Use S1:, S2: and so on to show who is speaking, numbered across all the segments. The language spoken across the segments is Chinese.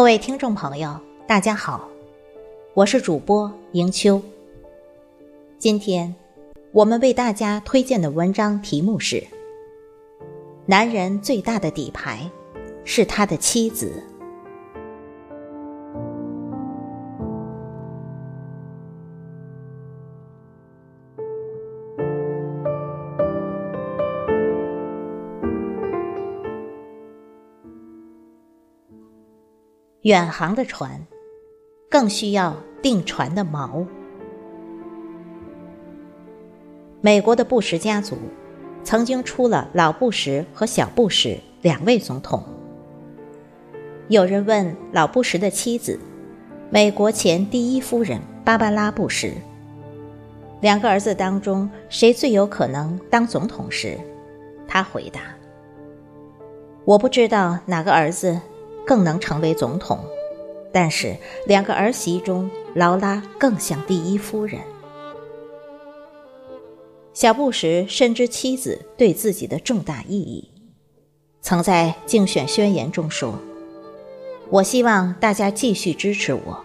S1: 各位听众朋友，大家好，我是主播迎秋。今天我们为大家推荐的文章题目是：男人最大的底牌是他的妻子。远航的船，更需要定船的锚。美国的布什家族曾经出了老布什和小布什两位总统。有人问老布什的妻子，美国前第一夫人芭芭拉·布什，两个儿子当中谁最有可能当总统时，他回答：“我不知道哪个儿子。”更能成为总统，但是两个儿媳中，劳拉更像第一夫人。小布什深知妻子对自己的重大意义，曾在竞选宣言中说：“我希望大家继续支持我。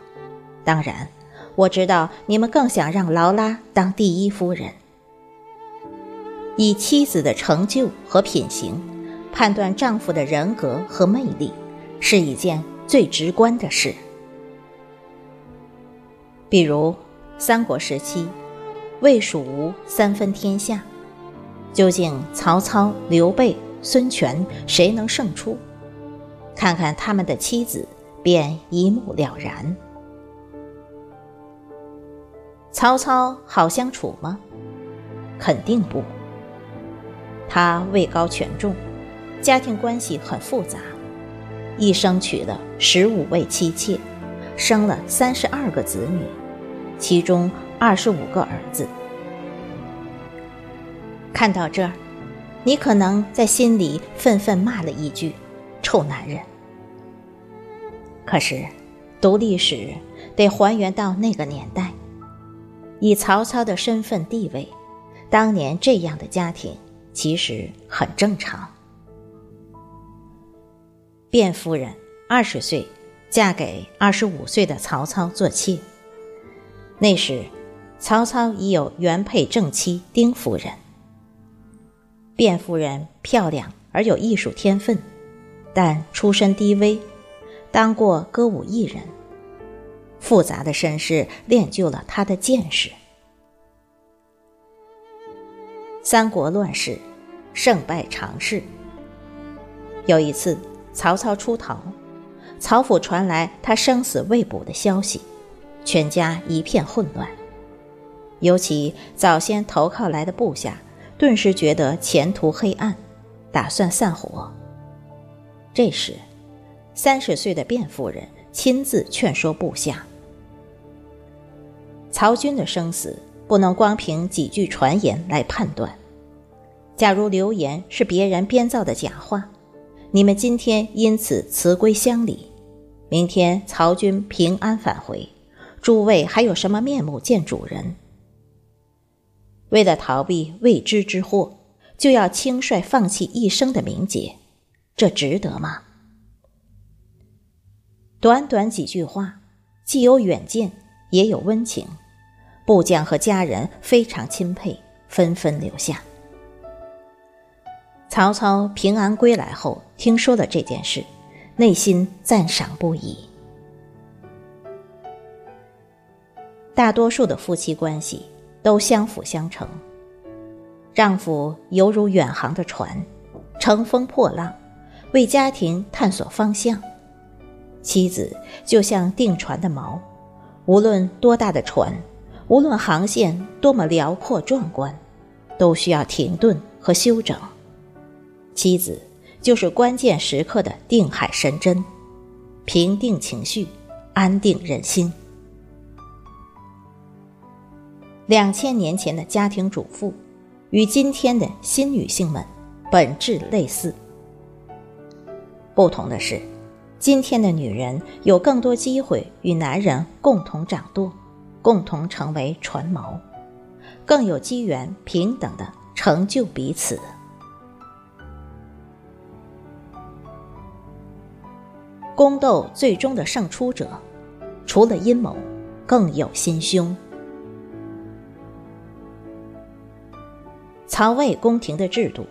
S1: 当然，我知道你们更想让劳拉当第一夫人。以妻子的成就和品行，判断丈夫的人格和魅力。”是一件最直观的事。比如，三国时期，魏、蜀、吴三分天下，究竟曹操、刘备、孙权谁能胜出？看看他们的妻子，便一目了然。曹操好相处吗？肯定不。他位高权重，家庭关系很复杂。一生娶了十五位妻妾，生了三十二个子女，其中二十五个儿子。看到这儿，你可能在心里愤愤骂了一句：“臭男人！”可是，读历史得还原到那个年代，以曹操的身份地位，当年这样的家庭其实很正常。卞夫人二十岁，嫁给二十五岁的曹操做妾。那时，曹操已有原配正妻丁夫人。卞夫人漂亮而有艺术天分，但出身低微，当过歌舞艺人。复杂的身世练就了她的见识。三国乱世，胜败常事。有一次。曹操出逃，曹府传来他生死未卜的消息，全家一片混乱。尤其早先投靠来的部下，顿时觉得前途黑暗，打算散伙。这时，三十岁的卞夫人亲自劝说部下：曹军的生死不能光凭几句传言来判断。假如流言是别人编造的假话。你们今天因此辞归乡里，明天曹军平安返回，诸位还有什么面目见主人？为了逃避未知之祸，就要轻率放弃一生的名节，这值得吗？短短几句话，既有远见，也有温情，部将和家人非常钦佩，纷纷留下。曹操平安归来后，听说了这件事，内心赞赏不已。大多数的夫妻关系都相辅相成，丈夫犹如远航的船，乘风破浪，为家庭探索方向；妻子就像定船的锚，无论多大的船，无论航线多么辽阔壮观，都需要停顿和休整。妻子就是关键时刻的定海神针，平定情绪，安定人心。两千年前的家庭主妇，与今天的新女性们本质类似。不同的是，今天的女人有更多机会与男人共同掌舵，共同成为船锚，更有机缘平等的成就彼此。宫斗最终的胜出者，除了阴谋，更有心胸。曹魏宫廷的制度，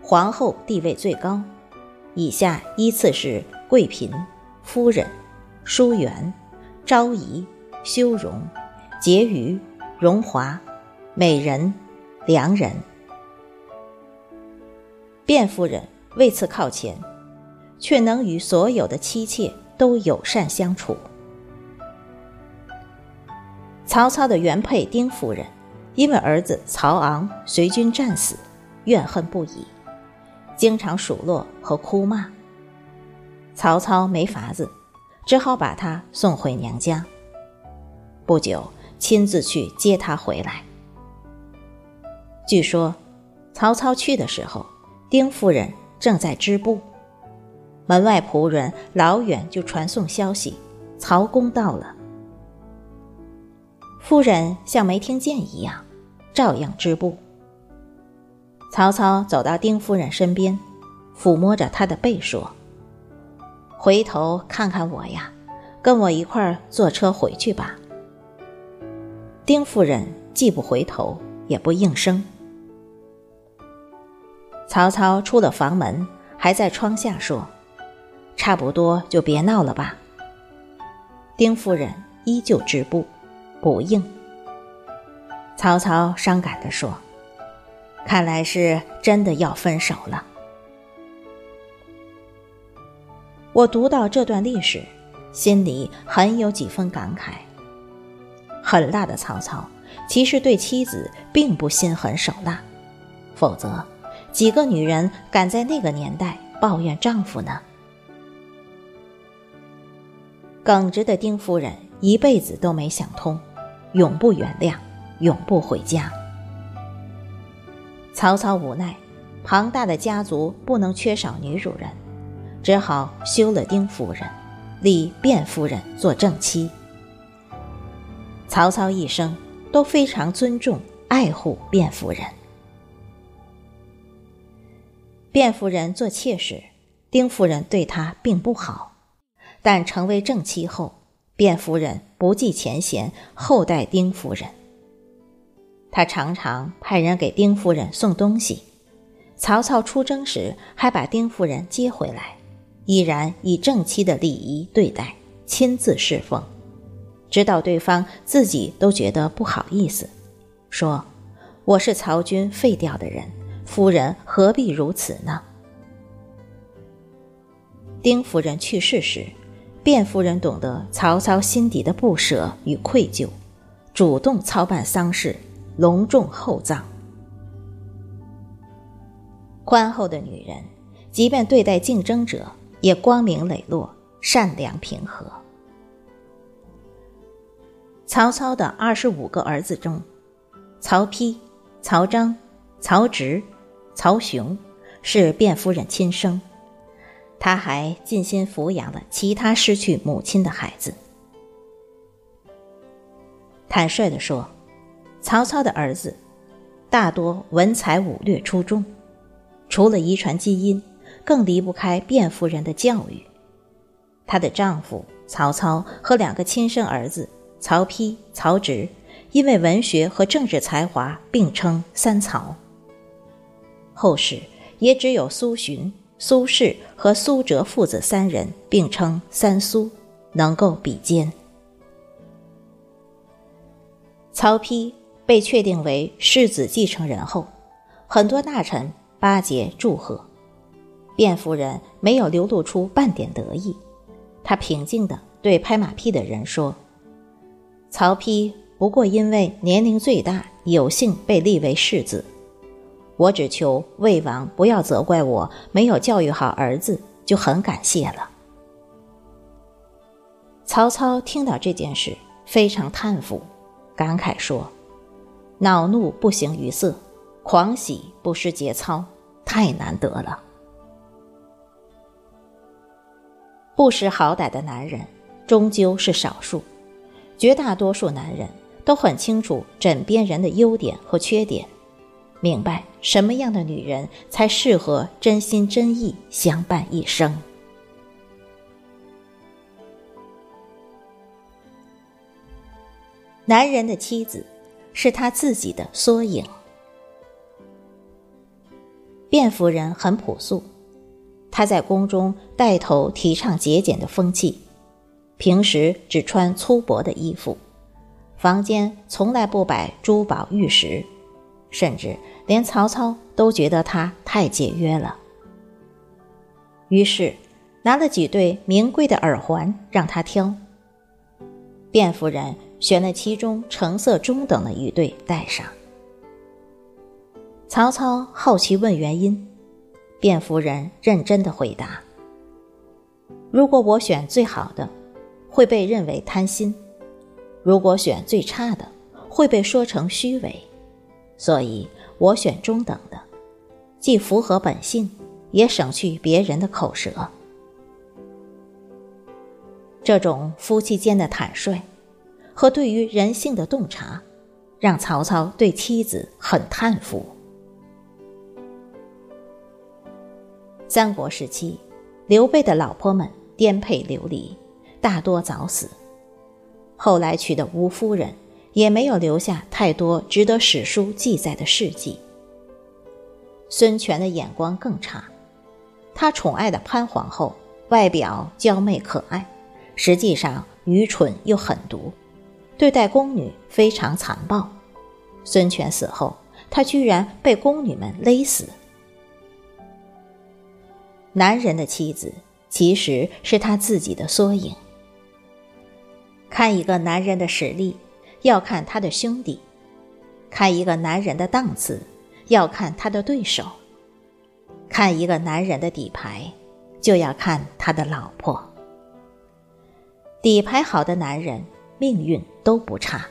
S1: 皇后地位最高，以下依次是贵嫔、夫人、淑媛、昭仪、修容、婕妤、荣华、美人、良人。卞夫人位次靠前，却能与所有的妻妾都友善相处。曹操的原配丁夫人。因为儿子曹昂随军战死，怨恨不已，经常数落和哭骂。曹操没法子，只好把她送回娘家。不久，亲自去接她回来。据说，曹操去的时候，丁夫人正在织布，门外仆人老远就传送消息：曹公到了。夫人像没听见一样。照样织布。曹操走到丁夫人身边，抚摸着她的背说：“回头看看我呀，跟我一块儿坐车回去吧。”丁夫人既不回头，也不应声。曹操出了房门，还在窗下说：“差不多就别闹了吧。”丁夫人依旧止步，不应。曹操伤感地说：“看来是真的要分手了。”我读到这段历史，心里很有几分感慨。狠辣的曹操，其实对妻子并不心狠手辣，否则，几个女人敢在那个年代抱怨丈夫呢？耿直的丁夫人一辈子都没想通，永不原谅。永不回家。曹操无奈，庞大的家族不能缺少女主人，只好休了丁夫人，立卞夫人做正妻。曹操一生都非常尊重、爱护卞夫人。卞夫人做妾时，丁夫人对她并不好，但成为正妻后，卞夫人不计前嫌，厚待丁夫人。他常常派人给丁夫人送东西，曹操出征时还把丁夫人接回来，依然以正妻的礼仪对待，亲自侍奉，直到对方自己都觉得不好意思，说：“我是曹军废掉的人，夫人何必如此呢？”丁夫人去世时，卞夫人懂得曹操心底的不舍与愧疚，主动操办丧事。隆重厚葬。宽厚的女人，即便对待竞争者，也光明磊落、善良平和。曹操的二十五个儿子中，曹丕、曹彰、曹植、曹雄是卞夫人亲生，他还尽心抚养了其他失去母亲的孩子。坦率地说。曹操的儿子大多文才武略出众，除了遗传基因，更离不开卞夫人的教育。她的丈夫曹操和两个亲生儿子曹丕、曹植，因为文学和政治才华并称“三曹”。后世也只有苏洵、苏轼和苏辙父子三人并称“三苏”，能够比肩。曹丕。被确定为世子继承人后，很多大臣巴结祝贺，卞夫人没有流露出半点得意。她平静地对拍马屁的人说：“曹丕不过因为年龄最大，有幸被立为世子。我只求魏王不要责怪我没有教育好儿子，就很感谢了。”曹操听到这件事，非常叹服，感慨说。恼怒不形于色，狂喜不失节操，太难得了。不识好歹的男人终究是少数，绝大多数男人都很清楚枕边人的优点和缺点，明白什么样的女人才适合真心真意相伴一生。男人的妻子是他自己的缩影。卞夫人很朴素她在宫中带头提倡节俭的风气平时只穿粗薄的衣服房间从来不摆珠宝玉石。甚至连曹操都觉得他太节约了。于是，拿了几对名贵的耳环让他挑。卞夫人选了其中成色中等的一对戴上。曹操好奇问原因，卞夫人认真的回答：“如果我选最好的，会被认为贪心；如果选最差的，会被说成虚伪。所以我选中等的，既符合本性。”也省去别人的口舌。这种夫妻间的坦率，和对于人性的洞察，让曹操对妻子很叹服。三国时期，刘备的老婆们颠沛流离，大多早死。后来娶的吴夫人，也没有留下太多值得史书记载的事迹。孙权的眼光更差。他宠爱的潘皇后，外表娇媚可爱，实际上愚蠢又狠毒，对待宫女非常残暴。孙权死后，他居然被宫女们勒死。男人的妻子其实是他自己的缩影。看一个男人的实力，要看他的兄弟；看一个男人的档次，要看他的对手。看一个男人的底牌，就要看他的老婆。底牌好的男人，命运都不差。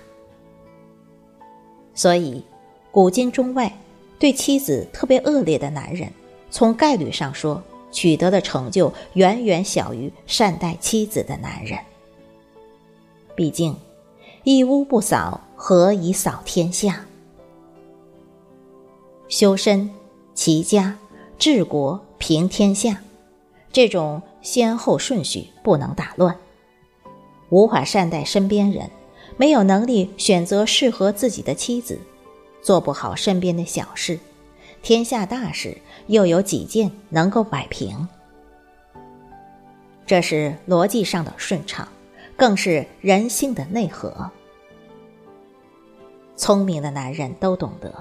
S1: 所以，古今中外，对妻子特别恶劣的男人，从概率上说，取得的成就远远小于善待妻子的男人。毕竟，一屋不扫，何以扫天下？修身，齐家。治国平天下，这种先后顺序不能打乱。无法善待身边人，没有能力选择适合自己的妻子，做不好身边的小事，天下大事又有几件能够摆平？这是逻辑上的顺畅，更是人性的内核。聪明的男人都懂得。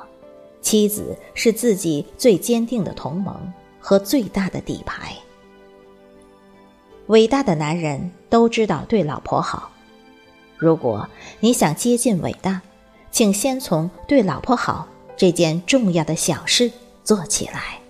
S1: 妻子是自己最坚定的同盟和最大的底牌。伟大的男人都知道对老婆好。如果你想接近伟大，请先从对老婆好这件重要的小事做起来。